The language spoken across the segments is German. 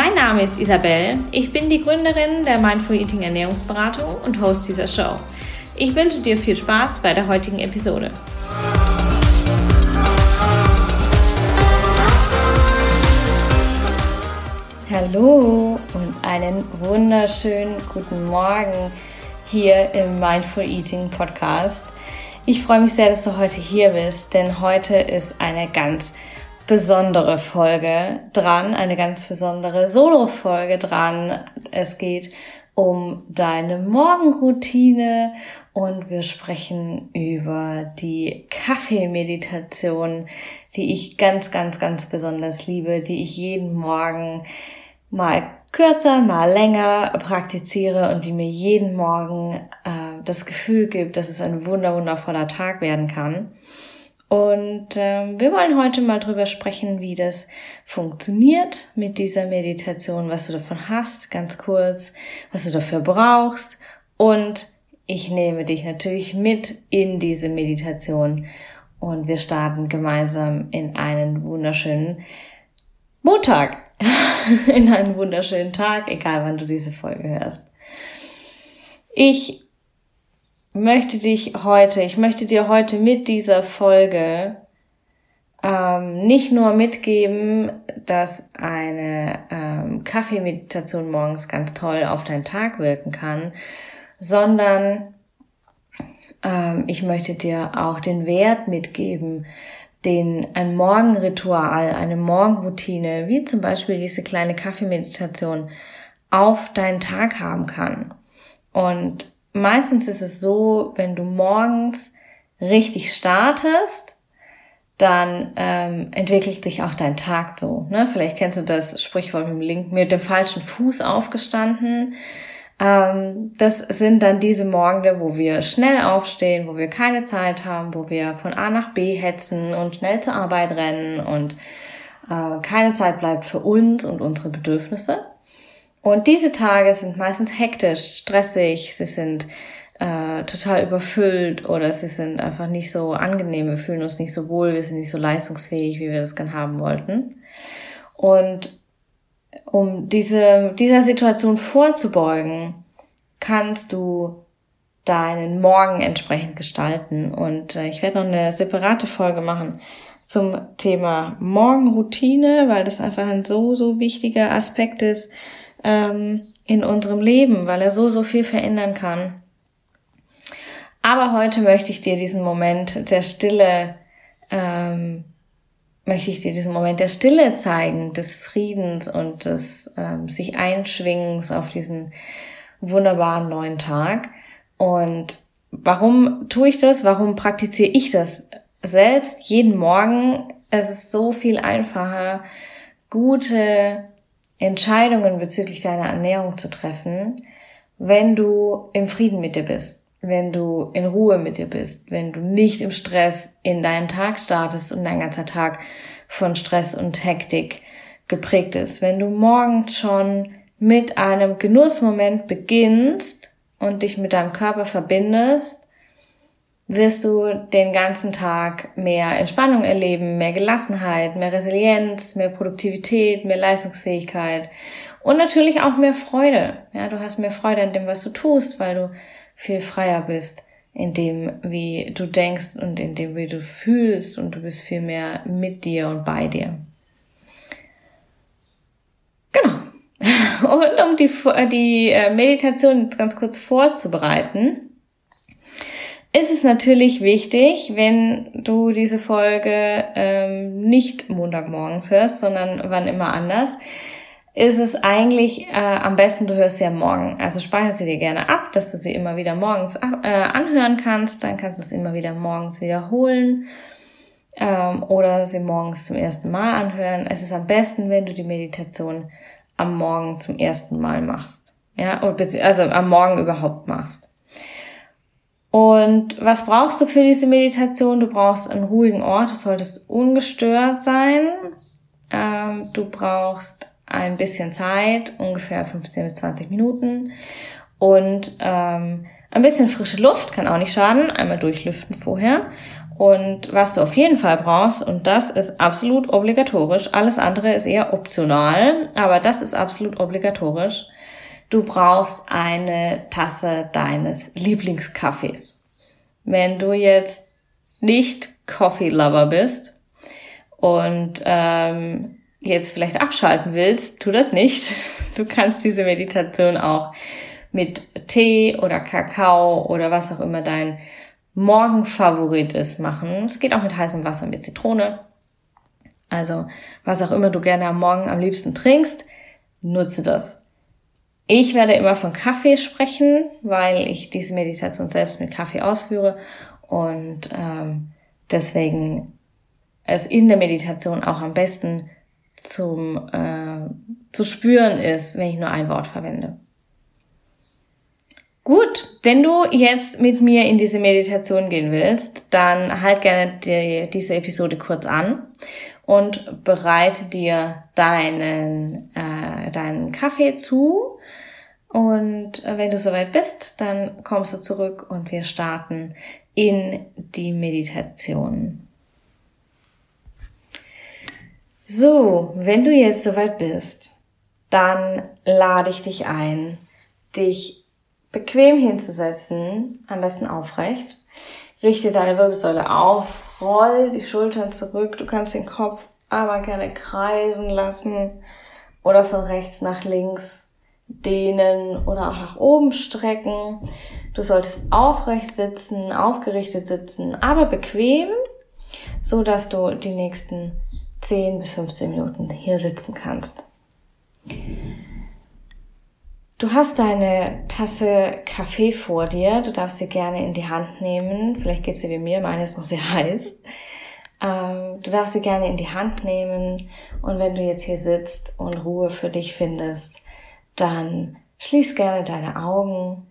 Mein Name ist Isabel, ich bin die Gründerin der Mindful Eating Ernährungsberatung und Host dieser Show. Ich wünsche dir viel Spaß bei der heutigen Episode. Hallo und einen wunderschönen guten Morgen hier im Mindful Eating Podcast. Ich freue mich sehr, dass du heute hier bist, denn heute ist eine ganz besondere Folge dran, eine ganz besondere Solo-Folge dran. Es geht um deine Morgenroutine und wir sprechen über die Kaffeemeditation, die ich ganz, ganz, ganz besonders liebe, die ich jeden Morgen mal kürzer, mal länger praktiziere und die mir jeden Morgen äh, das Gefühl gibt, dass es ein wunder wundervoller Tag werden kann. Und ähm, wir wollen heute mal drüber sprechen, wie das funktioniert mit dieser Meditation, was du davon hast, ganz kurz, was du dafür brauchst. Und ich nehme dich natürlich mit in diese Meditation und wir starten gemeinsam in einen wunderschönen Montag. in einen wunderschönen Tag, egal wann du diese Folge hörst. Ich möchte dich heute, ich möchte dir heute mit dieser Folge ähm, nicht nur mitgeben, dass eine ähm, Kaffeemeditation morgens ganz toll auf deinen Tag wirken kann, sondern ähm, ich möchte dir auch den Wert mitgeben, den ein Morgenritual, eine Morgenroutine, wie zum Beispiel diese kleine Kaffeemeditation, auf deinen Tag haben kann. Und meistens ist es so, wenn du morgens richtig startest, dann ähm, entwickelt sich auch dein Tag so. Ne? Vielleicht kennst du das Sprichwort mit dem linken, mit dem falschen Fuß aufgestanden. Ähm, das sind dann diese Morgende, wo wir schnell aufstehen, wo wir keine Zeit haben, wo wir von A nach B hetzen und schnell zur Arbeit rennen und äh, keine Zeit bleibt für uns und unsere Bedürfnisse. Und diese Tage sind meistens hektisch, stressig, sie sind äh, total überfüllt oder sie sind einfach nicht so angenehm, wir fühlen uns nicht so wohl, wir sind nicht so leistungsfähig, wie wir das gern haben wollten. Und um diese, dieser Situation vorzubeugen, kannst du deinen Morgen entsprechend gestalten. Und äh, ich werde noch eine separate Folge machen zum Thema Morgenroutine, weil das einfach ein so, so wichtiger Aspekt ist ähm, in unserem Leben, weil er so, so viel verändern kann. Aber heute möchte ich dir diesen Moment der Stille ähm, möchte ich dir diesen Moment der Stille zeigen, des Friedens und des ähm, sich Einschwingens auf diesen wunderbaren neuen Tag. Und warum tue ich das? Warum praktiziere ich das selbst jeden Morgen? Es ist so viel einfacher, gute Entscheidungen bezüglich deiner Ernährung zu treffen, wenn du im Frieden mit dir bist wenn du in Ruhe mit dir bist, wenn du nicht im Stress in deinen Tag startest und dein ganzer Tag von Stress und Hektik geprägt ist, wenn du morgens schon mit einem Genussmoment beginnst und dich mit deinem Körper verbindest, wirst du den ganzen Tag mehr Entspannung erleben, mehr Gelassenheit, mehr Resilienz, mehr Produktivität, mehr Leistungsfähigkeit und natürlich auch mehr Freude. Ja, du hast mehr Freude an dem, was du tust, weil du viel freier bist in dem, wie du denkst und in dem, wie du fühlst und du bist viel mehr mit dir und bei dir. Genau. Und um die, die äh, Meditation jetzt ganz kurz vorzubereiten, ist es natürlich wichtig, wenn du diese Folge ähm, nicht Montagmorgens hörst, sondern wann immer anders, ist es eigentlich äh, am besten, du hörst sie am Morgen. Also speicher sie dir gerne ab, dass du sie immer wieder morgens äh, anhören kannst. Dann kannst du es immer wieder morgens wiederholen ähm, oder sie morgens zum ersten Mal anhören. Es ist am besten, wenn du die Meditation am Morgen zum ersten Mal machst. Ja, also am Morgen überhaupt machst. Und was brauchst du für diese Meditation? Du brauchst einen ruhigen Ort, du solltest ungestört sein. Ähm, du brauchst ein bisschen Zeit, ungefähr 15 bis 20 Minuten. Und ähm, ein bisschen frische Luft kann auch nicht schaden, einmal durchlüften vorher. Und was du auf jeden Fall brauchst, und das ist absolut obligatorisch, alles andere ist eher optional, aber das ist absolut obligatorisch, du brauchst eine Tasse deines Lieblingskaffees. Wenn du jetzt nicht Coffee Lover bist und ähm, jetzt vielleicht abschalten willst, tu das nicht. Du kannst diese Meditation auch mit Tee oder Kakao oder was auch immer dein Morgenfavorit ist machen. Es geht auch mit heißem Wasser mit Zitrone. Also was auch immer du gerne am Morgen am liebsten trinkst, nutze das. Ich werde immer von Kaffee sprechen, weil ich diese Meditation selbst mit Kaffee ausführe und ähm, deswegen es in der Meditation auch am besten zum äh, zu spüren ist, wenn ich nur ein Wort verwende. Gut, wenn du jetzt mit mir in diese Meditation gehen willst, dann halt gerne die, diese Episode kurz an und bereite dir deinen, äh, deinen Kaffee zu. Und wenn du soweit bist, dann kommst du zurück und wir starten in die Meditation. So, wenn du jetzt soweit bist, dann lade ich dich ein, dich bequem hinzusetzen, am besten aufrecht. Richte deine Wirbelsäule auf, roll die Schultern zurück. Du kannst den Kopf aber gerne kreisen lassen oder von rechts nach links dehnen oder auch nach oben strecken. Du solltest aufrecht sitzen, aufgerichtet sitzen, aber bequem, so dass du die nächsten 10 bis 15 Minuten hier sitzen kannst. Du hast deine Tasse Kaffee vor dir. Du darfst sie gerne in die Hand nehmen. Vielleicht geht's dir wie mir, meine ist noch sehr heiß. Ähm, du darfst sie gerne in die Hand nehmen. Und wenn du jetzt hier sitzt und Ruhe für dich findest, dann schließ gerne deine Augen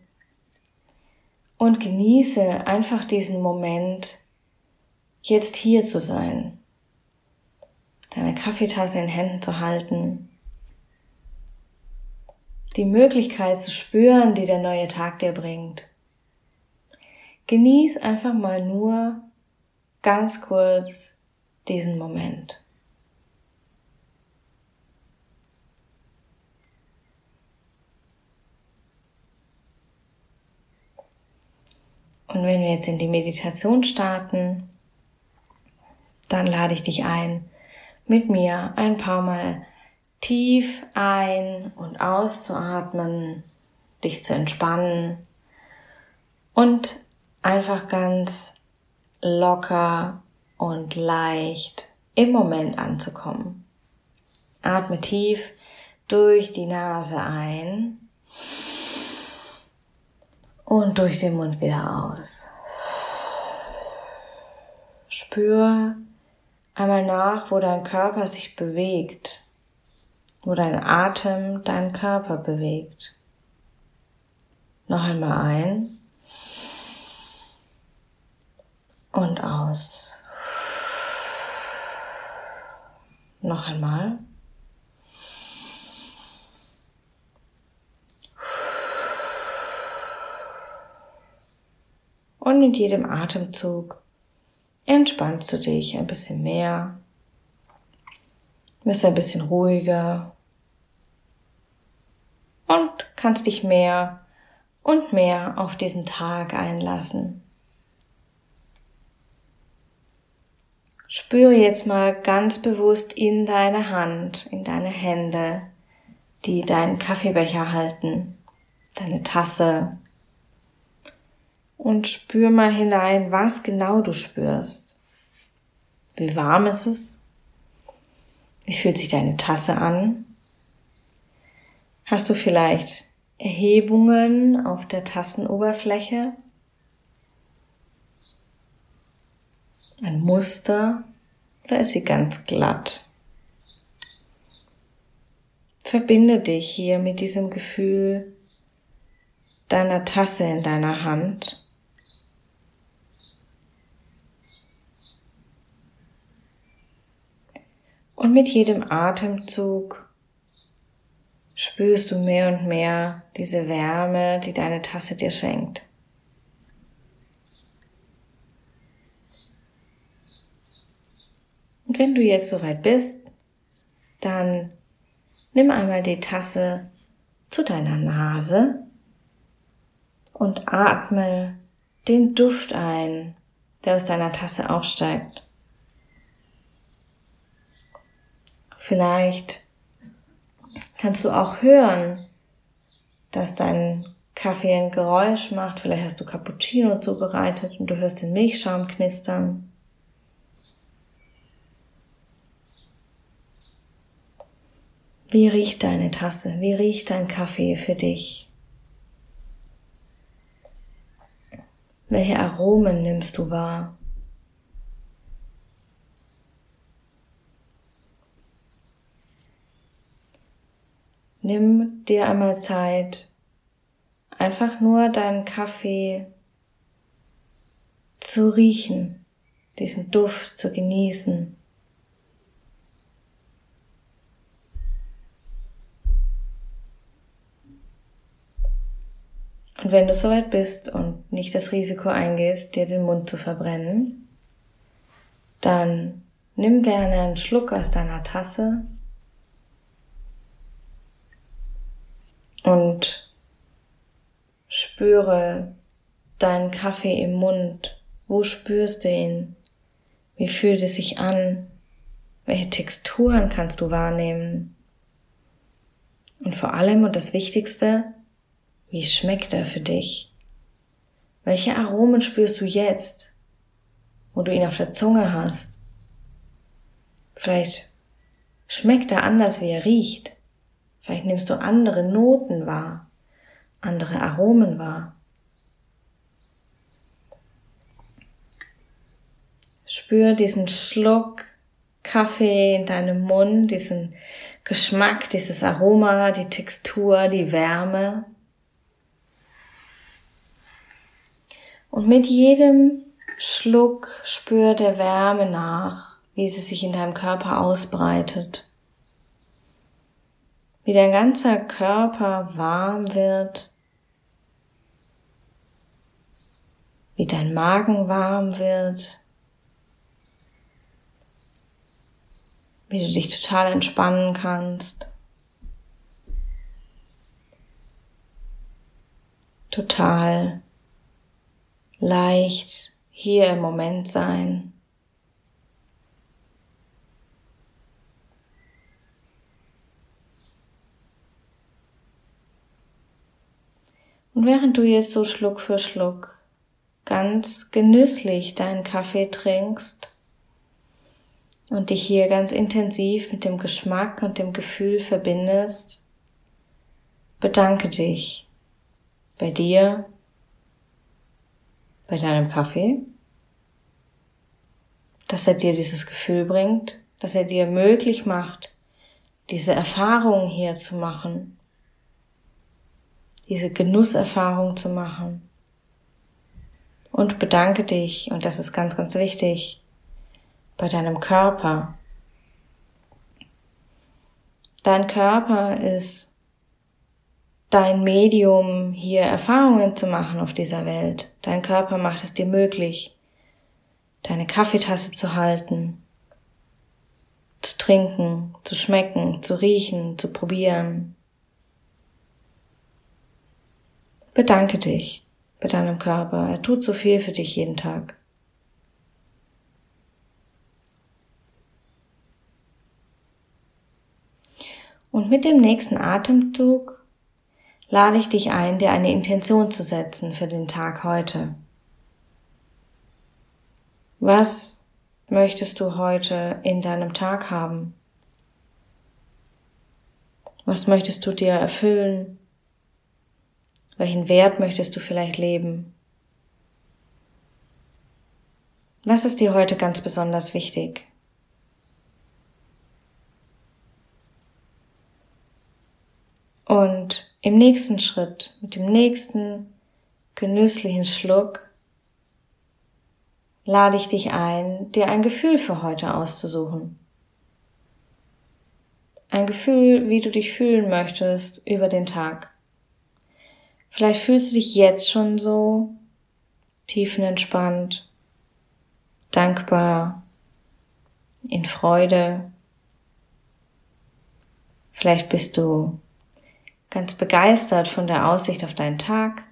und genieße einfach diesen Moment, jetzt hier zu sein deine Kaffeetasse in Händen zu halten, die Möglichkeit zu spüren, die der neue Tag dir bringt. Genieß einfach mal nur ganz kurz diesen Moment. Und wenn wir jetzt in die Meditation starten, dann lade ich dich ein, mit mir ein paar Mal tief ein- und auszuatmen, dich zu entspannen und einfach ganz locker und leicht im Moment anzukommen. Atme tief durch die Nase ein und durch den Mund wieder aus. Spür einmal nach, wo dein Körper sich bewegt, wo dein Atem deinen Körper bewegt. Noch einmal ein und aus. Noch einmal. Und mit jedem Atemzug. Entspannst du dich ein bisschen mehr, wirst ein bisschen ruhiger. Und kannst dich mehr und mehr auf diesen Tag einlassen. Spüre jetzt mal ganz bewusst in deine Hand, in deine Hände, die deinen Kaffeebecher halten, deine Tasse, und spür mal hinein, was genau du spürst. Wie warm ist es? Wie fühlt sich deine Tasse an? Hast du vielleicht Erhebungen auf der Tassenoberfläche? Ein Muster oder ist sie ganz glatt? verbinde dich hier mit diesem Gefühl deiner Tasse in deiner Hand. Und mit jedem Atemzug spürst du mehr und mehr diese Wärme, die deine Tasse dir schenkt. Und wenn du jetzt soweit bist, dann nimm einmal die Tasse zu deiner Nase und atme den Duft ein, der aus deiner Tasse aufsteigt. Vielleicht kannst du auch hören, dass dein Kaffee ein Geräusch macht. Vielleicht hast du Cappuccino zubereitet und du hörst den Milchschaum knistern. Wie riecht deine Tasse? Wie riecht dein Kaffee für dich? Welche Aromen nimmst du wahr? Nimm dir einmal Zeit, einfach nur deinen Kaffee zu riechen, diesen Duft zu genießen. Und wenn du soweit bist und nicht das Risiko eingehst, dir den Mund zu verbrennen, dann nimm gerne einen Schluck aus deiner Tasse und spüre deinen Kaffee im Mund. Wo spürst du ihn? Wie fühlt es sich an? Welche Texturen kannst du wahrnehmen? Und vor allem und das Wichtigste, wie schmeckt er für dich? Welche Aromen spürst du jetzt, wo du ihn auf der Zunge hast? Vielleicht schmeckt er anders, wie er riecht. Vielleicht nimmst du andere Noten wahr, andere Aromen wahr. Spür diesen Schluck Kaffee in deinem Mund, diesen Geschmack, dieses Aroma, die Textur, die Wärme. Und mit jedem Schluck spür der Wärme nach, wie sie sich in deinem Körper ausbreitet. Wie dein ganzer Körper warm wird, wie dein Magen warm wird, wie du dich total entspannen kannst. Total leicht hier im Moment sein. Und während du jetzt so Schluck für Schluck ganz genüsslich deinen Kaffee trinkst und dich hier ganz intensiv mit dem Geschmack und dem Gefühl verbindest, bedanke dich bei dir bei deinem Kaffee, dass er dir dieses Gefühl bringt, dass er dir möglich macht, diese Erfahrung hier zu machen, diese Genusserfahrung zu machen. Und bedanke dich, und das ist ganz, ganz wichtig, bei deinem Körper. Dein Körper ist dein Medium, hier Erfahrungen zu machen auf dieser Welt. Dein Körper macht es dir möglich, deine Kaffeetasse zu halten, zu trinken, zu schmecken, zu riechen, zu probieren. Bedanke dich bei deinem Körper. Er tut so viel für dich jeden Tag. Und mit dem nächsten Atemzug lade ich dich ein, dir eine Intention zu setzen für den Tag heute. Was möchtest du heute in deinem Tag haben? Was möchtest du dir erfüllen? Welchen Wert möchtest du vielleicht leben? Was ist dir heute ganz besonders wichtig? Und im nächsten Schritt, mit dem nächsten genüsslichen Schluck, lade ich dich ein, dir ein Gefühl für heute auszusuchen. Ein Gefühl, wie du dich fühlen möchtest über den Tag. Vielleicht fühlst du dich jetzt schon so tiefenentspannt, dankbar, in Freude. Vielleicht bist du ganz begeistert von der Aussicht auf deinen Tag.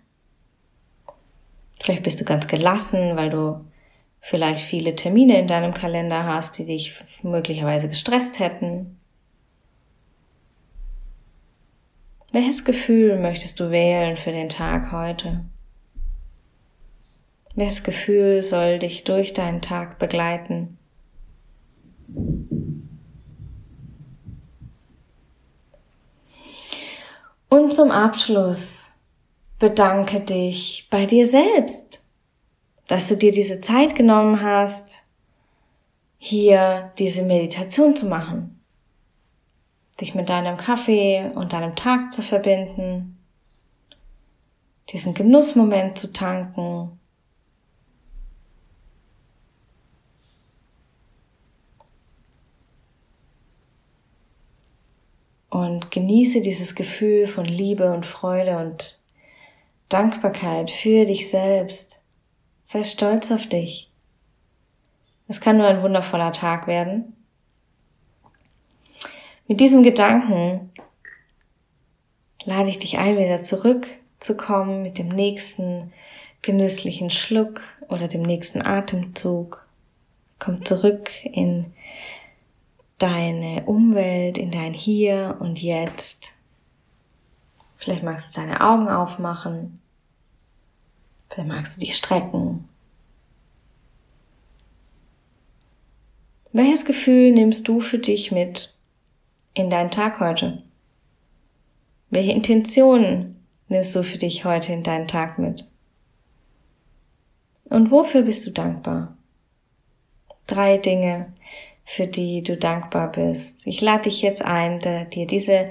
Vielleicht bist du ganz gelassen, weil du vielleicht viele Termine in deinem Kalender hast, die dich möglicherweise gestresst hätten. Welches Gefühl möchtest du wählen für den Tag heute? Welches Gefühl soll dich durch deinen Tag begleiten? Und zum Abschluss bedanke dich bei dir selbst, dass du dir diese Zeit genommen hast, hier diese Meditation zu machen, dich mit deinem Kaffee und deinem Tag zu verbinden, diesen Genussmoment zu tanken und genieße dieses Gefühl von Liebe und Freude und Dankbarkeit für dich selbst. Sei stolz auf dich. Es kann nur ein wundervoller Tag werden. Mit diesem Gedanken lade ich dich ein, wieder zurückzukommen mit dem nächsten genüsslichen Schluck oder dem nächsten Atemzug. Komm zurück in deine Umwelt, in dein Hier und Jetzt. Vielleicht magst du deine Augen aufmachen. Vielleicht magst du dich strecken. Welches Gefühl nimmst du für dich mit in deinen Tag heute? Welche Intentionen nimmst du für dich heute in deinen Tag mit? Und wofür bist du dankbar? Drei Dinge, für die du dankbar bist. Ich lade dich jetzt ein, dir diese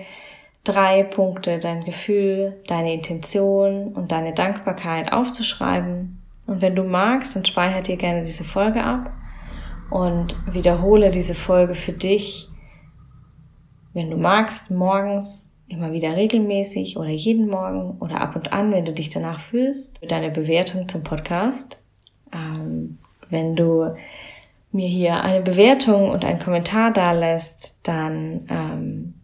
drei Punkte, dein Gefühl, deine Intention und deine Dankbarkeit aufzuschreiben. Und wenn du magst, dann speichere dir gerne diese Folge ab und wiederhole diese Folge für dich, wenn du magst, morgens immer wieder regelmäßig oder jeden Morgen oder ab und an, wenn du dich danach fühlst, deine Bewertung zum Podcast. Ähm, wenn du mir hier eine Bewertung und einen Kommentar da lässt, dann ähm,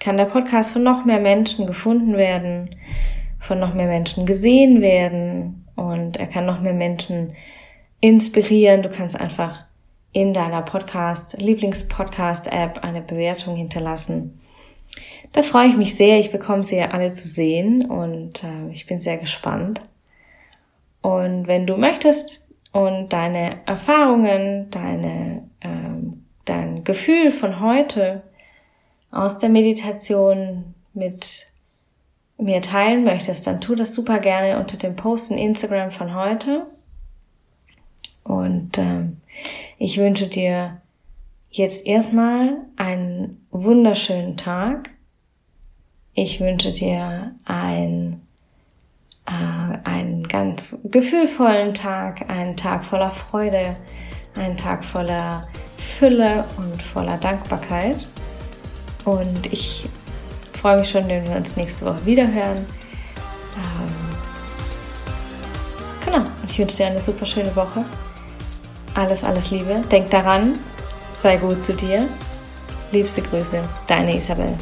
kann der Podcast von noch mehr Menschen gefunden werden, von noch mehr Menschen gesehen werden und er kann noch mehr Menschen inspirieren. Du kannst einfach in deiner Podcast, Lieblingspodcast-App eine Bewertung hinterlassen. Da freue ich mich sehr. Ich bekomme sie ja alle zu sehen und äh, ich bin sehr gespannt. Und wenn du möchtest, und deine Erfahrungen, deine, ähm, dein Gefühl von heute aus der Meditation mit mir teilen möchtest, dann tu das super gerne unter dem Post in Instagram von heute. Und ähm, ich wünsche dir jetzt erstmal einen wunderschönen Tag. Ich wünsche dir ein äh, einen ganz gefühlvollen Tag, einen Tag voller Freude, einen Tag voller Fülle und voller Dankbarkeit. Und ich freue mich schon, wenn wir uns nächste Woche wiederhören. Ähm, genau, ich wünsche dir eine super schöne Woche. Alles, alles Liebe. Denk daran, sei gut zu dir. Liebste Grüße, deine Isabel.